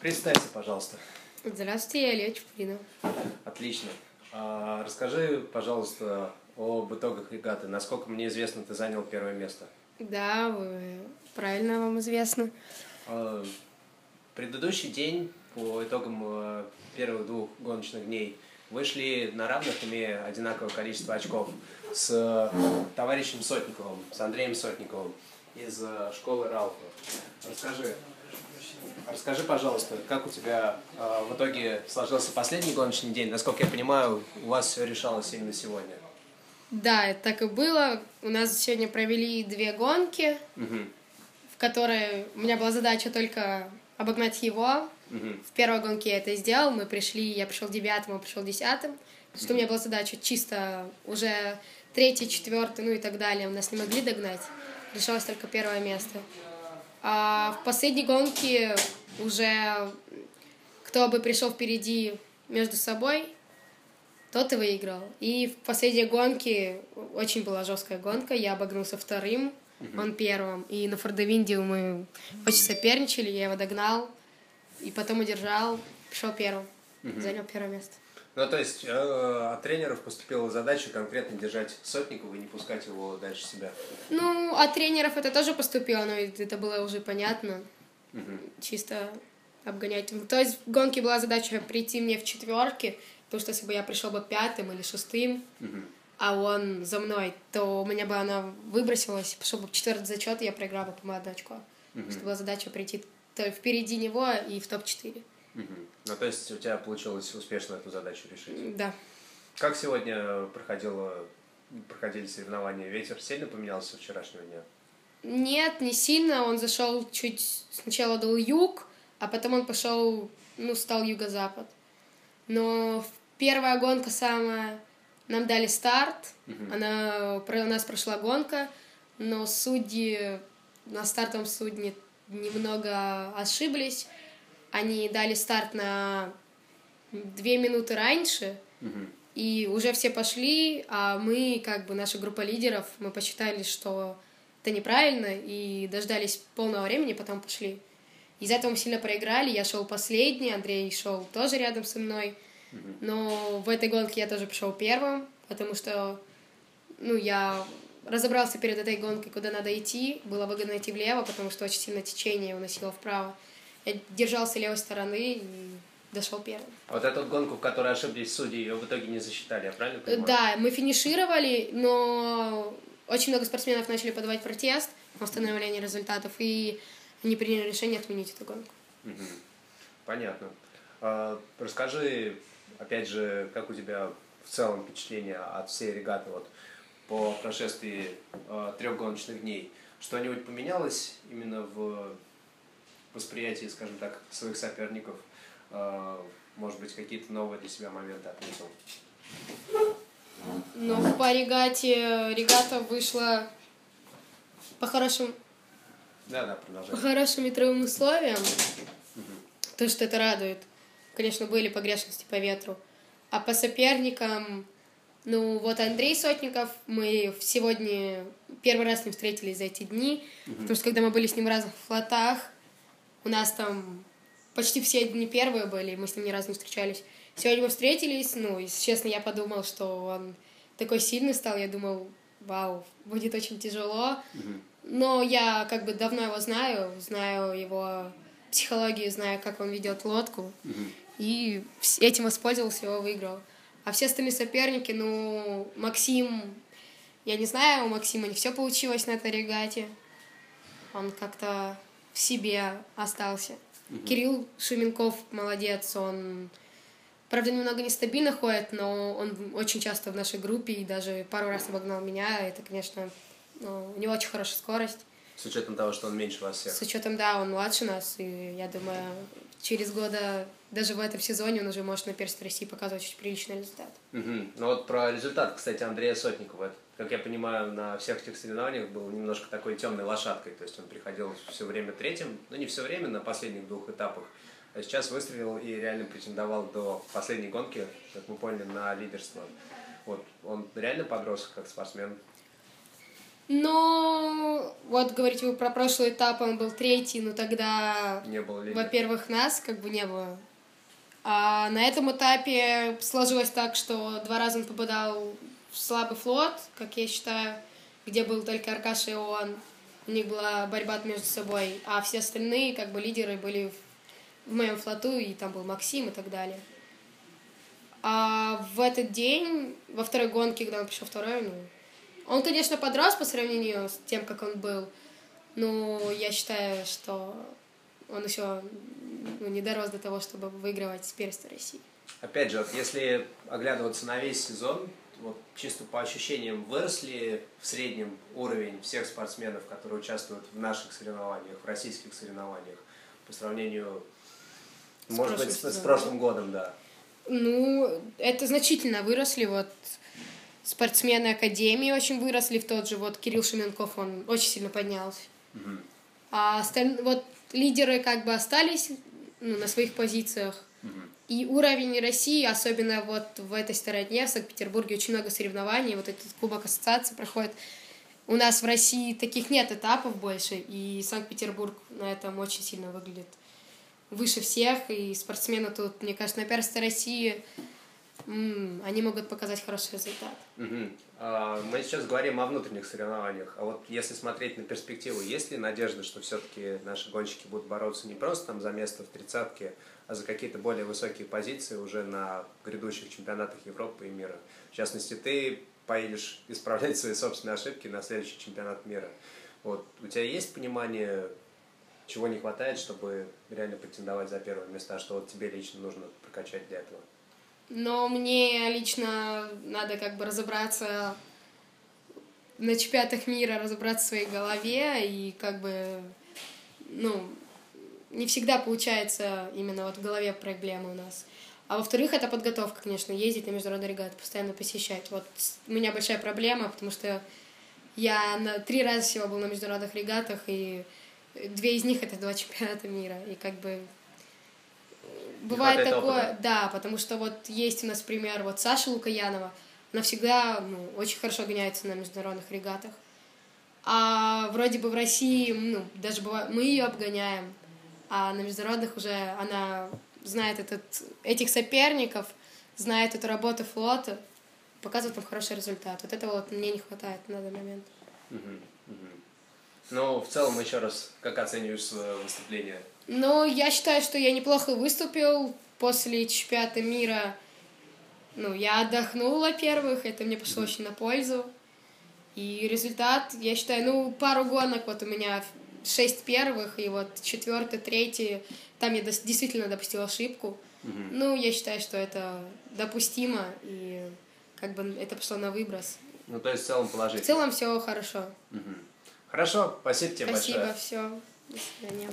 Представься, пожалуйста. Здравствуйте, я Илья Чуприна. Отлично. А, расскажи, пожалуйста, об итогах регаты. Насколько мне известно, ты занял первое место. Да, вы правильно вам известно. А, предыдущий день по итогам э, первых двух гоночных дней вышли на равных, имея одинаковое количество очков, с товарищем Сотниковым, с Андреем Сотниковым из школы Рауфа. Расскажи, расскажи, пожалуйста, как у тебя э, в итоге сложился последний гоночный день? Насколько я понимаю, у вас все решалось именно сегодня. Да, так и было. У нас сегодня провели две гонки, Угу. в которые у меня была задача только обогнать его. Угу. В первой гонке я это сделал. Мы пришли, я пришел девятым, он пришел десятым. Что у меня была задача чисто уже третий, четвертый, ну и так далее. У нас не могли догнать. Решалось только первое место. А в последней гонке уже кто бы пришел впереди между собой, тот и выиграл. И в последней гонке очень была жесткая гонка. Я обогнулся вторым, он первым. И на Фордовинде мы очень соперничали, я его догнал. И потом удержал, пришел первым, занял первое место. Ну, то есть э, от тренеров поступила задача конкретно держать Сотникова и не пускать его дальше себя. Ну, от тренеров это тоже поступило, но это было уже понятно. Мгм. Чисто обгонять. То есть в гонке была задача прийти мне в четверке, потому что если бы я пришел бы пятым или шестым, Мгм. а он за мной, то у меня бы она выбросилась, пошел бы в четвертый зачет, и я проиграл бы по одну очко. Мгм. Что была задача прийти впереди него и в топ-4. Мгм. Ну, то есть у тебя получилось успешно эту задачу решить. Да. Как сегодня проходило, проходили соревнования? Ветер сильно поменялся вчерашнего дня? Нет, не сильно. Он зашел чуть сначала дал юг, а потом он пошел, ну, стал юго-запад. Но первая гонка самая, нам дали старт, Мгм. она, про- у нас прошла гонка, но судьи на стартовом судне немного ошиблись. Они дали старт на две минуты раньше, Мгм. и уже все пошли, а мы, как бы наша группа лидеров, мы посчитали, что это неправильно, и дождались полного времени, потом пошли. Из-за этого мы сильно проиграли, я шел последний, Андрей шел тоже рядом со мной, но в этой гонке я тоже пришел первым, потому что, ну, я разобрался перед этой гонкой, куда надо идти, было выгодно идти влево, потому что очень сильно течение уносило вправо. Я держался левой стороны и дошел первым. Вот эту гонку, в которой ошиблись судьи, ее в итоге не засчитали, я правильно понимаю? Да, мы финишировали, но очень много спортсменов начали подавать протест на установление результатов, и они приняли решение отменить эту гонку. Понятно. А, Расскажи, опять же, как у тебя в целом впечатление от всей регаты вот, по прошествии а, трех гоночных дней? Что-нибудь поменялось именно в восприятии, скажем так, своих соперников? А, Может быть, какие-то новые для себя моменты отметил? Но по регате, регата вышла по хорошим, Да, да, по продолжай. хорошим ветровым условиям, то, что это радует. Конечно, были погрешности по ветру. А по соперникам, ну вот Андрей Сотников, мы сегодня первый раз с ним встретились за эти дни, потому что когда мы были с ним в разных флотах, у нас там почти все дни первые были, мы с ним ни разу не встречались. Сегодня мы встретились, ну, и, честно, я подумал, что он такой сильный стал, я думал, вау, будет очень тяжело. Но я как бы давно его знаю, знаю его психологию, знаю, как он ведет лодку. И этим воспользовался, его выиграл. А все остальные соперники, ну, Максим, я не знаю, у Максима не все получилось на этой регате. Он как-то себе остался. Кирилл Шуменков молодец, он, правда, немного нестабильно ходит, но он очень часто в нашей группе и даже пару раз обогнал меня. Это, конечно, ну, у него очень хорошая скорость. С учетом того, что он меньше вас всех. С учетом, да, он младше нас, и я думаю, через года, даже в этом сезоне, он уже может на первенстве России показывать очень приличный результат. Мгм. Ну вот про результат, кстати, Андрея Сотникова. Как я понимаю, на всех этих соревнованиях был немножко такой темной лошадкой. То есть он приходил все время третьим, ну не все время, на последних двух этапах. А сейчас выстрелил и реально претендовал до последней гонки, как мы поняли, на лидерство. Вот он реально подрос как спортсмен. Ну, вот говорите вы про прошлый этап, он был третий, но тогда, во-первых, нас как бы не было. А на этом этапе сложилось так, что два раза он попадал в слабый флот, как я считаю, где был только Аркаша и он. У них была борьба между собой, а все остальные как бы лидеры были в, в моем флоту, и там был Максим и так далее. А в этот день, во второй гонке, когда он пришел второй, ну, он, конечно, подрос по сравнению с тем, как он был, но я считаю, что он еще ну, не дорос до того, чтобы выигрывать с первенства России. Опять же, вот если оглядываться на весь сезон, вот чисто по ощущениям, выросли в среднем уровень всех спортсменов, которые участвуют в наших соревнованиях, в российских соревнованиях, по сравнению, С может быть, с, с прошлым годом, да. Ну, это значительно выросли, вот спортсмены Академии очень выросли, в тот же вот Кирилл Шеменков, он очень сильно поднялся. Мгм. А осталь- вот лидеры как бы остались ну, на своих позициях. Мгм. И уровень России, особенно вот в этой стороне, в Санкт-Петербурге, очень много соревнований, вот этот Кубок Ассоциации проходит. У нас в России таких нет этапов больше, и Санкт-Петербург на этом очень сильно выглядит выше всех, и спортсмены тут, мне кажется, на первенстве России м, они могут показать хороший результат. А, Мы сейчас говорим о внутренних соревнованиях, а вот если смотреть на перспективу, есть ли надежда, что все-таки наши гонщики будут бороться не просто там за место в тридцатке, а за какие-то более высокие позиции уже на грядущих чемпионатах Европы и мира? В частности, ты поедешь исправлять свои собственные ошибки на следующий чемпионат мира. Вот. У тебя есть понимание, чего не хватает, чтобы реально претендовать за первые места, что вот тебе лично нужно прокачать для этого? Но мне лично надо как бы разобраться на чемпионатах мира, разобраться в своей голове и как бы, ну, не всегда получается именно вот в голове проблемы у нас. А во-вторых, это подготовка, конечно, ездить на международные регаты, постоянно посещать. Вот у меня большая проблема, потому что я на три раза всего был на международных регатах, и две из них это два чемпионата мира. И как бы бывает такое, опыта. да, потому что вот есть у нас пример, вот Саша Лукаянова, она всегда ну, очень хорошо гоняется на международных регатах. А вроде бы в России, ну, даже бывает, мы ее обгоняем, а на международных уже она знает этот, этих соперников, знает эту работу флота, показывает там хороший результат. Вот этого вот мне не хватает на данный момент. Ну, в целом, еще раз, как оцениваешь выступление? Ну, я считаю, что я неплохо выступил после чемпионата мира. Ну, я отдохнула, во-первых, это мне пошло очень на пользу. И результат, я считаю, ну, пару гонок вот у меня шесть первых, и вот четвертый, третий, там я действительно допустила ошибку. Мгм. Ну, я считаю, что это допустимо, и как бы это пошло на выброс. Ну, то есть, в целом, В положительно. целом все хорошо. Мгм. Хорошо, спасибо тебе Спасибо, большое. все. До свидания.